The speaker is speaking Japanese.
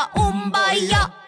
ばオン